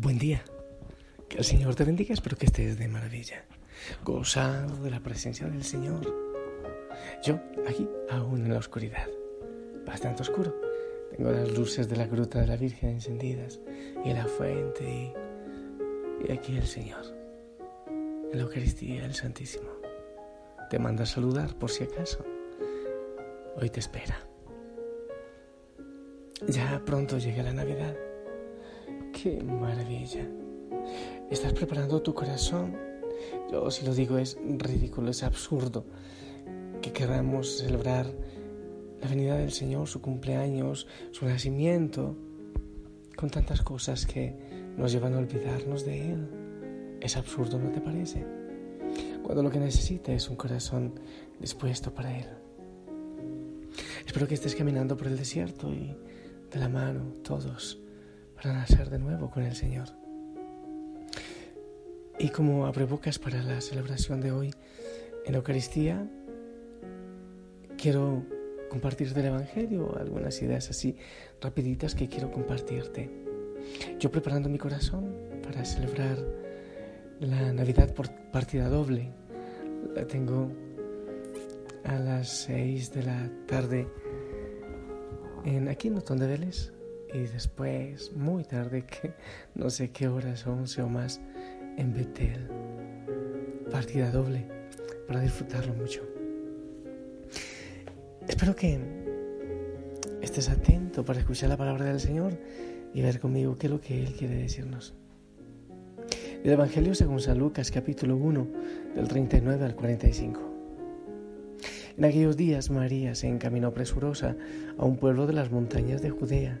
Buen día. Que el Señor te bendiga. Espero que estés de maravilla. Gozando de la presencia del Señor. Yo, aquí, aún en la oscuridad. Bastante oscuro. Tengo las luces de la gruta de la Virgen encendidas. Y la fuente. Y, y aquí el Señor. En la Eucaristía, el Santísimo. Te manda a saludar por si acaso. Hoy te espera. Ya pronto llega la Navidad. ¡Qué maravilla! ¿Estás preparando tu corazón? Yo si lo digo es ridículo, es absurdo que queramos celebrar la venida del Señor, su cumpleaños, su nacimiento, con tantas cosas que nos llevan a olvidarnos de Él. Es absurdo, ¿no te parece? Cuando lo que necesita es un corazón dispuesto para Él. Espero que estés caminando por el desierto y de la mano todos para nacer de nuevo con el Señor. Y como abrebocas para la celebración de hoy en la Eucaristía, quiero compartirte el Evangelio, algunas ideas así rapiditas que quiero compartirte. Yo preparando mi corazón para celebrar la Navidad por partida doble. La tengo a las seis de la tarde en aquí en Otón de Vélez y después, muy tarde, que no sé qué horas, 11 o más, en Betel. Partida doble para disfrutarlo mucho. Espero que estés atento para escuchar la palabra del Señor y ver conmigo qué es lo que Él quiere decirnos. El Evangelio según San Lucas capítulo 1 del 39 al 45. En aquellos días María se encaminó presurosa a un pueblo de las montañas de Judea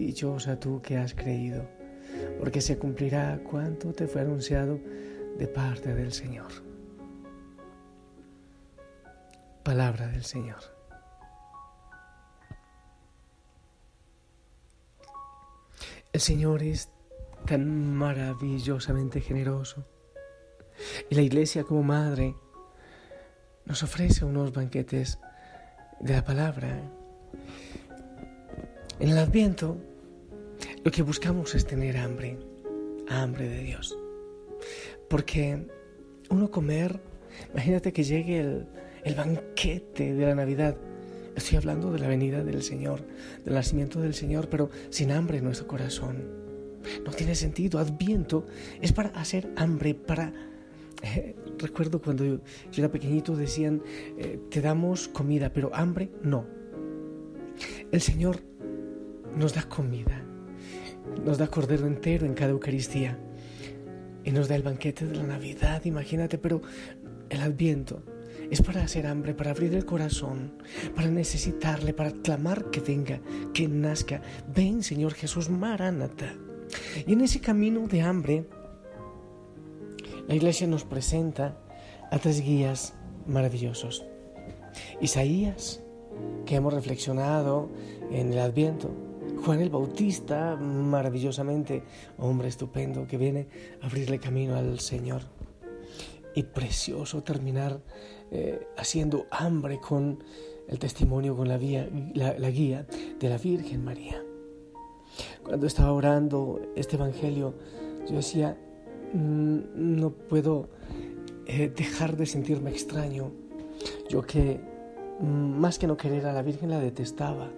Dichosa tú que has creído, porque se cumplirá cuanto te fue anunciado de parte del Señor. Palabra del Señor. El Señor es tan maravillosamente generoso y la Iglesia como madre nos ofrece unos banquetes de la palabra. En el Adviento lo que buscamos es tener hambre, hambre de Dios. Porque uno comer, imagínate que llegue el, el banquete de la Navidad. Estoy hablando de la venida del Señor, del nacimiento del Señor, pero sin hambre en nuestro corazón. No tiene sentido. Adviento es para hacer hambre, para eh, recuerdo cuando yo, era pequeñito decían, eh, te damos comida, pero hambre no. El Señor nos da comida, nos da cordero entero en cada Eucaristía y nos da el banquete de la Navidad, imagínate, pero el adviento es para hacer hambre, para abrir el corazón, para necesitarle, para clamar que venga, que nazca. Ven, Señor Jesús, Maranata. Y en ese camino de hambre, la iglesia nos presenta a tres guías maravillosos. Isaías, que hemos reflexionado en el Adviento. Juan el Bautista, maravillosamente, hombre estupendo que viene a abrirle camino al Señor. Y precioso terminar eh, haciendo hambre con el testimonio, con la, la guía de la Virgen María. Cuando estaba orando este Evangelio, yo decía, Mm, no puedo eh, dejar de sentirme extraño. Yo que mm, más que no querer a la Virgen la detestaba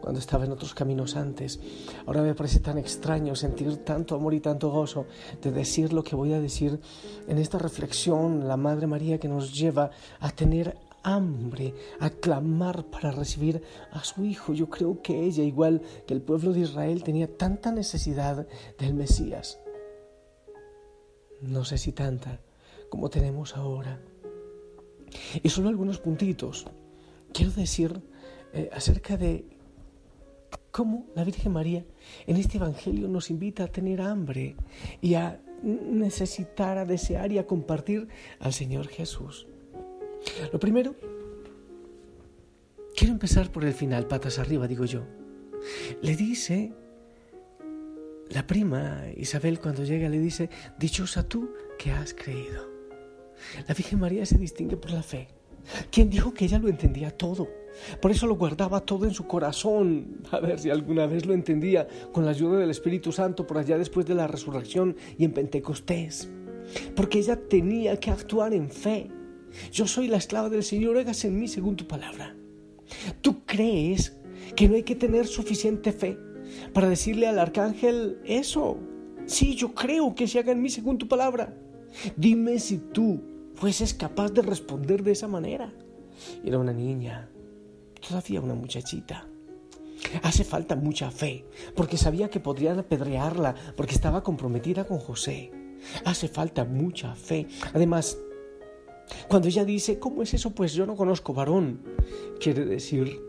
cuando estaba en otros caminos antes. Ahora me parece tan extraño sentir tanto amor y tanto gozo de decir lo que voy a decir en esta reflexión, la Madre María que nos lleva a tener hambre, a clamar para recibir a su Hijo. Yo creo que ella, igual que el pueblo de Israel, tenía tanta necesidad del Mesías no sé si tanta como tenemos ahora. Y solo algunos puntitos. Quiero decir eh, acerca de cómo la Virgen María en este Evangelio nos invita a tener hambre y a necesitar, a desear y a compartir al Señor Jesús. Lo primero, quiero empezar por el final, patas arriba, digo yo. Le dice, la prima Isabel cuando llega le dice, dichosa tú que has creído. La Virgen María se distingue por la fe. ¿Quién dijo que ella lo entendía todo? Por eso lo guardaba todo en su corazón. A ver si alguna vez lo entendía con la ayuda del Espíritu Santo por allá después de la resurrección y en Pentecostés. Porque ella tenía que actuar en fe. Yo soy la esclava del Señor, hágase en mí según tu palabra. ¿Tú crees que no hay que tener suficiente fe para decirle al arcángel eso? Sí, yo creo que se haga en mí según tu palabra. Dime si tú fueses capaz de responder de esa manera. Era una niña, todavía una muchachita. Hace falta mucha fe, porque sabía que podrían apedrearla, porque estaba comprometida con José. Hace falta mucha fe. Además, cuando ella dice, ¿cómo es eso? Pues yo no conozco varón. Quiere decir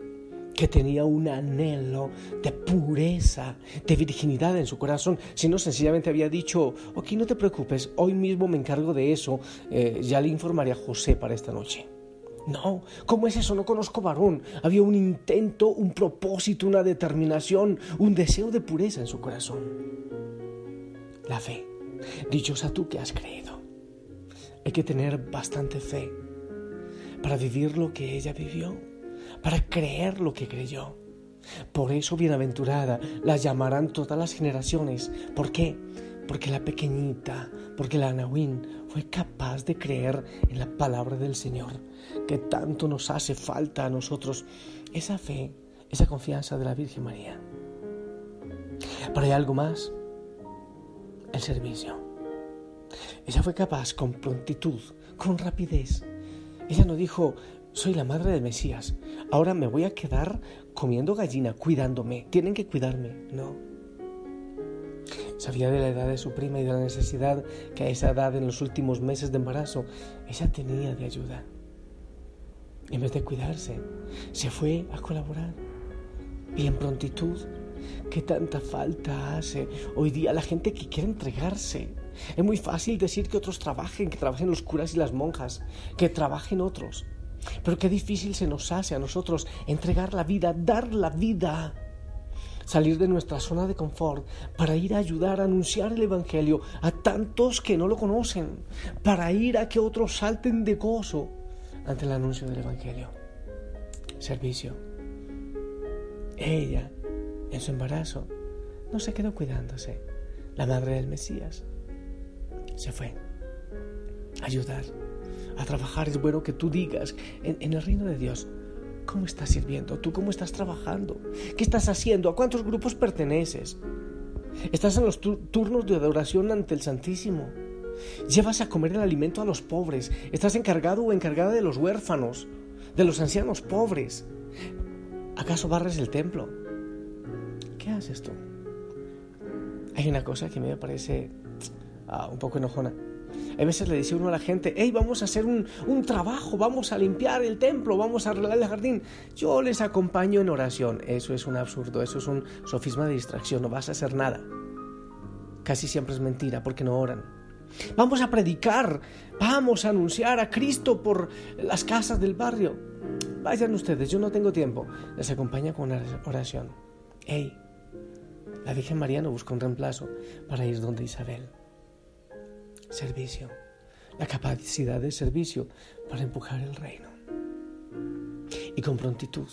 que tenía un anhelo de pureza, de virginidad en su corazón, Si no, sencillamente había dicho, ok, no te preocupes, hoy mismo me encargo de eso, eh, ya le informaré a José para esta noche. No, ¿cómo es eso? No conozco varón. Había un intento, un propósito, una determinación, un deseo de pureza en su corazón. La fe. Dichosa tú que has creído. Hay que tener bastante fe para vivir lo que ella vivió, para creer lo que creyó. Por eso, bienaventurada, la llamarán todas las generaciones. ¿Por qué? Porque la pequeñita, porque la Anahuín fue capaz de creer en la palabra del Señor, que tanto nos hace falta a nosotros esa fe, esa confianza de la Virgen María. Pero hay algo más, el servicio. Ella fue capaz con prontitud, con rapidez. Ella no dijo, soy la madre de Mesías, ahora me voy a quedar comiendo gallina, cuidándome, tienen que cuidarme. No. Sabía de la edad de su prima y de la necesidad que a esa edad, en los últimos meses de embarazo, ella tenía de ayuda. En vez de cuidarse, se fue a colaborar. Y en prontitud, que tanta falta hace hoy día la gente que quiere entregarse. Es muy fácil decir que otros trabajen, que trabajen los curas y las monjas, que trabajen otros. Pero qué difícil se nos hace a nosotros entregar la vida, dar la vida, salir de nuestra zona de confort para ir a ayudar a anunciar el Evangelio a tantos que no lo conocen, para ir a que otros salten de gozo ante el anuncio del Evangelio. Servicio. Ella, en su embarazo, no se quedó cuidándose. La madre del Mesías se fue a ayudar a trabajar. Es bueno que tú digas en, el reino de Dios, ¿cómo estás sirviendo? ¿Tú cómo estás trabajando? ¿Qué estás haciendo? ¿A cuántos grupos perteneces? ¿Estás en los turnos de adoración ante el Santísimo? ¿Llevas a comer el alimento a los pobres? ¿Estás encargado o encargada de los huérfanos, de los ancianos pobres? ¿Acaso barres el templo? ¿Qué haces tú? Hay una cosa que me parece ah, un poco enojona. A veces le dice uno a la gente, hey, vamos a hacer un, un trabajo, vamos a limpiar el templo, vamos a arreglar el jardín. Yo les acompaño en oración. Eso es un absurdo, eso es un sofisma de distracción, no vas a hacer nada. Casi siempre es mentira porque no oran. Vamos a predicar, vamos a anunciar a Cristo por las casas del barrio. Vayan ustedes, yo no tengo tiempo. Les acompaña con una oración. Hey, la Virgen María no busca un reemplazo para ir donde Isabel servicio, la capacidad de servicio para empujar el reino. Y con prontitud.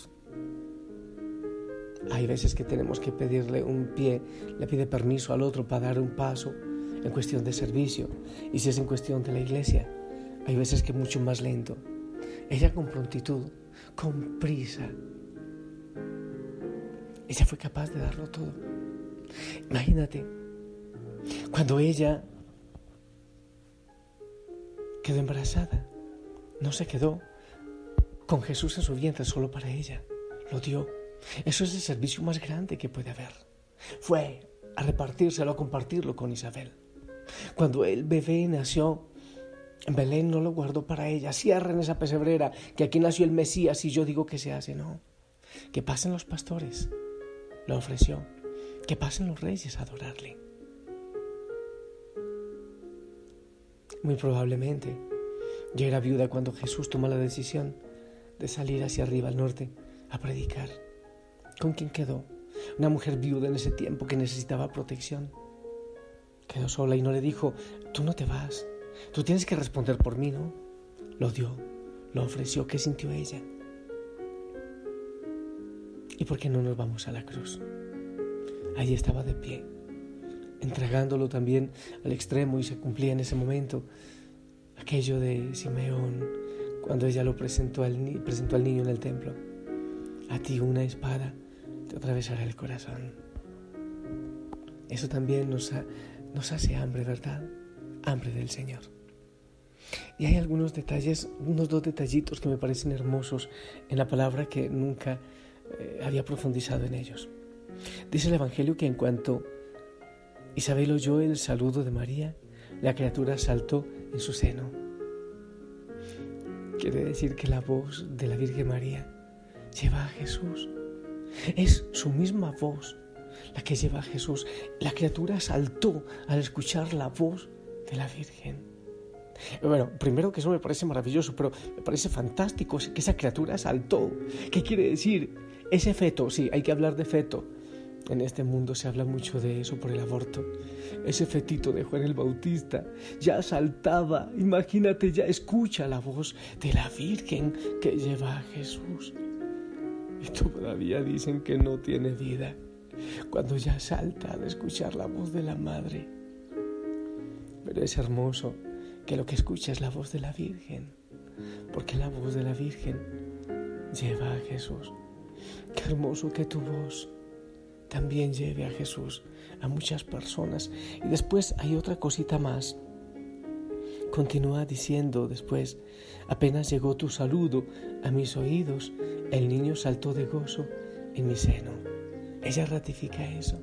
Hay veces que tenemos que pedirle un pie, le pide permiso al otro para dar un paso en cuestión de servicio. Y si es en cuestión de la iglesia, hay veces que mucho más lento. Ella con prontitud, con prisa. Ella fue capaz de darlo todo. Imagínate, cuando ella quedó embarazada. No se quedó con Jesús en su vientre solo para ella. Lo dio. Eso es el servicio más grande que puede haber. Fue a repartírselo, a compartirlo con Isabel. Cuando el bebé nació, Belén no lo guardó para ella. Cierren esa pesebrera, que aquí nació el Mesías y yo digo que se hace. No. Que pasen los pastores le ofreció que pasen los reyes a adorarle. Muy probablemente yo era viuda cuando Jesús tomó la decisión de salir hacia arriba al norte a predicar. ¿Con quién quedó? Una mujer viuda en ese tiempo que necesitaba protección. Quedó sola y no le dijo, tú no te vas, tú tienes que responder por mí, ¿no? Lo dio, lo ofreció. ¿Qué sintió ella? ¿Y por qué no nos vamos a la cruz? Allí estaba de pie, entregándolo también al extremo y se cumplía en ese momento aquello de Simeón cuando ella lo presentó al, presentó al niño en el templo. A ti una espada te atravesará el corazón. Eso también nos, nos hace hambre, ¿verdad? Hambre del Señor. Y hay algunos detalles, unos dos detallitos que me parecen hermosos en la palabra que nunca eh, había profundizado en ellos. Dice el Evangelio que en cuanto Isabel oyó el saludo de María, la criatura saltó en su seno. Quiere decir que la voz de la Virgen María lleva a Jesús. Es su misma voz la que lleva a Jesús. La criatura saltó al escuchar la voz de la Virgen. Bueno, primero que eso me parece maravilloso, pero me parece fantástico que esa criatura saltó. ¿Qué quiere decir? Ese feto, sí, hay que hablar de feto. En este mundo se habla mucho de eso por el aborto. Ese fetito de Juan el Bautista ya saltaba. Imagínate, ya escucha la voz de la Virgen que lleva a Jesús. Y todavía dicen que no tiene vida. Cuando ya salta al escuchar la voz de la Madre. Pero es hermoso que lo que escucha es la voz de la Virgen. Porque la voz de la Virgen lleva a Jesús. Qué hermoso que tu voz también lleve a Jesús a muchas personas. Y después hay otra cosita más. Continúa diciendo después, apenas llegó tu saludo a mis oídos, el niño saltó de gozo en mi seno. Ella ratifica eso.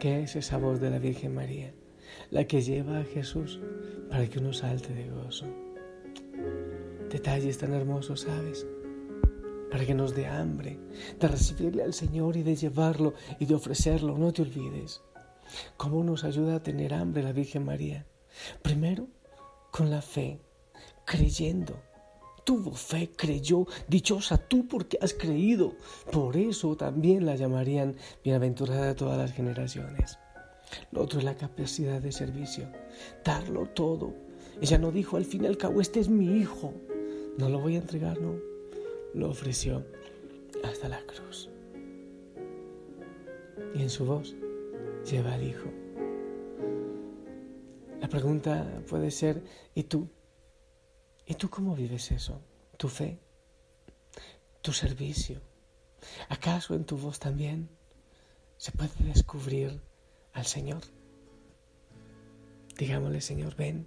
¿Qué es esa voz de la Virgen María? La que lleva a Jesús para que uno salte de gozo. Detalles tan hermosos, ¿sabes? Para que nos dé hambre de recibirle al Señor y de llevarlo y de ofrecerlo. No te olvides. ¿Cómo nos ayuda a tener hambre la Virgen María? Primero, con la fe, creyendo. Tuvo fe, creyó, dichosa tú porque has creído. Por eso también la llamarían bienaventurada de todas las generaciones. Lo otro es la capacidad de servicio, darlo todo. Ella no dijo al fin y al cabo, este es mi hijo, no lo voy a entregar, no lo ofreció hasta la cruz. Y en su voz lleva al Hijo. La pregunta puede ser, ¿y tú? ¿Y tú cómo vives eso? ¿Tu fe? ¿Tu servicio? ¿Acaso en tu voz también se puede descubrir al Señor? Digámosle, Señor, ven,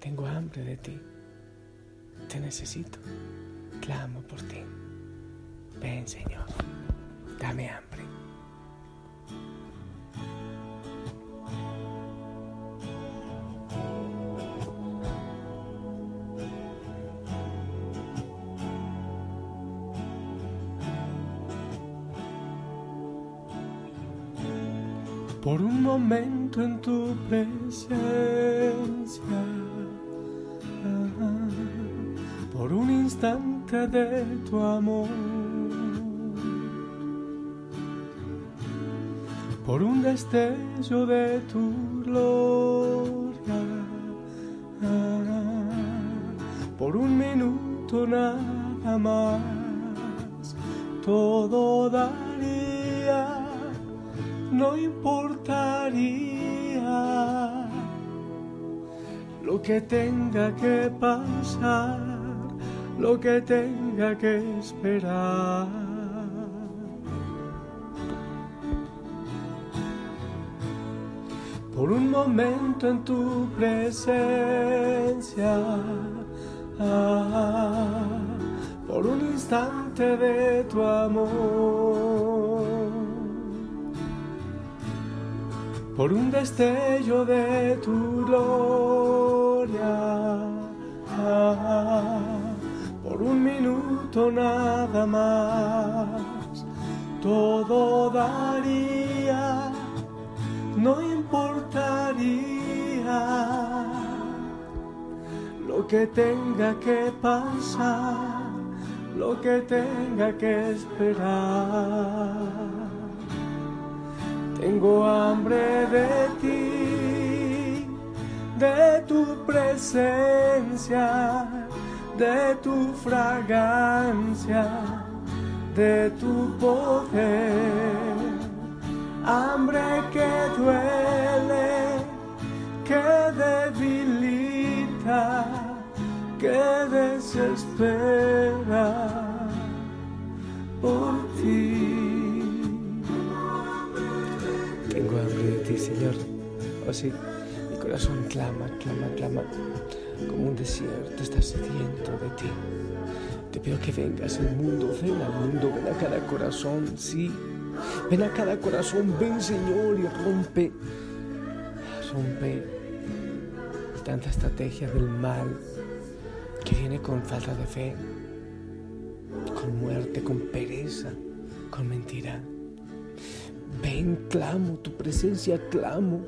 tengo hambre de ti, te necesito clamo por ti. Ven, Señor, dame hambre. Por un momento en tu presencia por un instante de tu amor, por un destello de tu gloria, por un minuto nada más, todo daría, no importaría lo que tenga que pasar lo que tenga que esperar. Por un momento en tu presencia, por un instante de tu amor, por un destello de tu gloria. Minuto nada más, todo daría, no importaría. Lo que tenga que pasar, lo que tenga que esperar. Tengo hambre de ti, de tu presencia, de tu fragancia de tu poder, hambre que duele, que debilita, que desespera por ti. Tengo hambre de ti, Señor. Oh sí, corazón clama, clama, clama, como un desierto está sediento de ti. Te pido que vengas al mundo, ven al mundo, ven a cada corazón, sí. Ven a cada corazón, ven Señor y rompe, rompe tanta estrategia del mal que viene con falta de fe, con muerte, con pereza, con mentira. Ven, clamo, tu presencia clamo.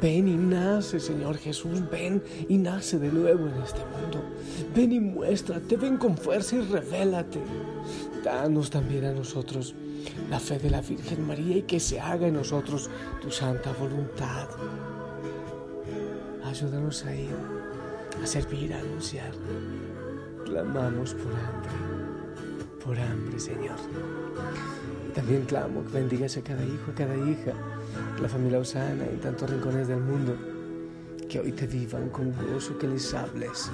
Ven y nace, Señor Jesús, ven y nace de nuevo en este mundo. Ven y muéstrate, ven con fuerza y revélate. Danos también a nosotros la fe de la Virgen María y que se haga en nosotros tu santa voluntad. Ayúdanos a ir, a servir, a anunciar. Clamamos por hambre, por hambre, Señor. También clamo que bendigas a cada hijo, a cada hija, la familia Osana en tantos rincones del mundo, que hoy te vivan con gozo, que les hables,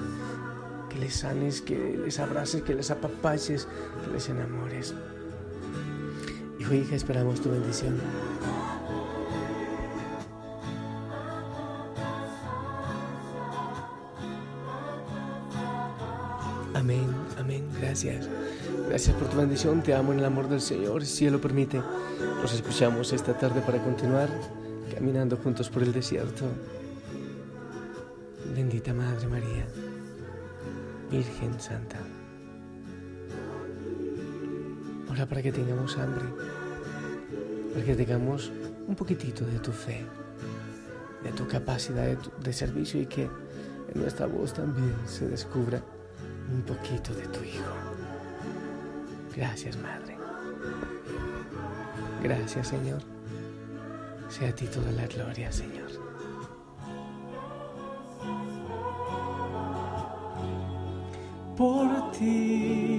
que les sanes, que les abraces, que les apapaches, que les enamores. Hijo hija, esperamos tu bendición. Amén, amén, gracias. Gracias por tu bendición, te amo en el amor del Señor, si Él lo permite. Nos escuchamos esta tarde para continuar caminando juntos por el desierto. Bendita Madre María, Virgen Santa. Ora para que tengamos hambre, para que tengamos un poquitito de tu fe, de tu capacidad de, de servicio y que en nuestra voz también se descubra un poquito de tu Hijo. Gracias, Madre. Gracias, Señor. Sea a ti toda la gloria, Señor. Por ti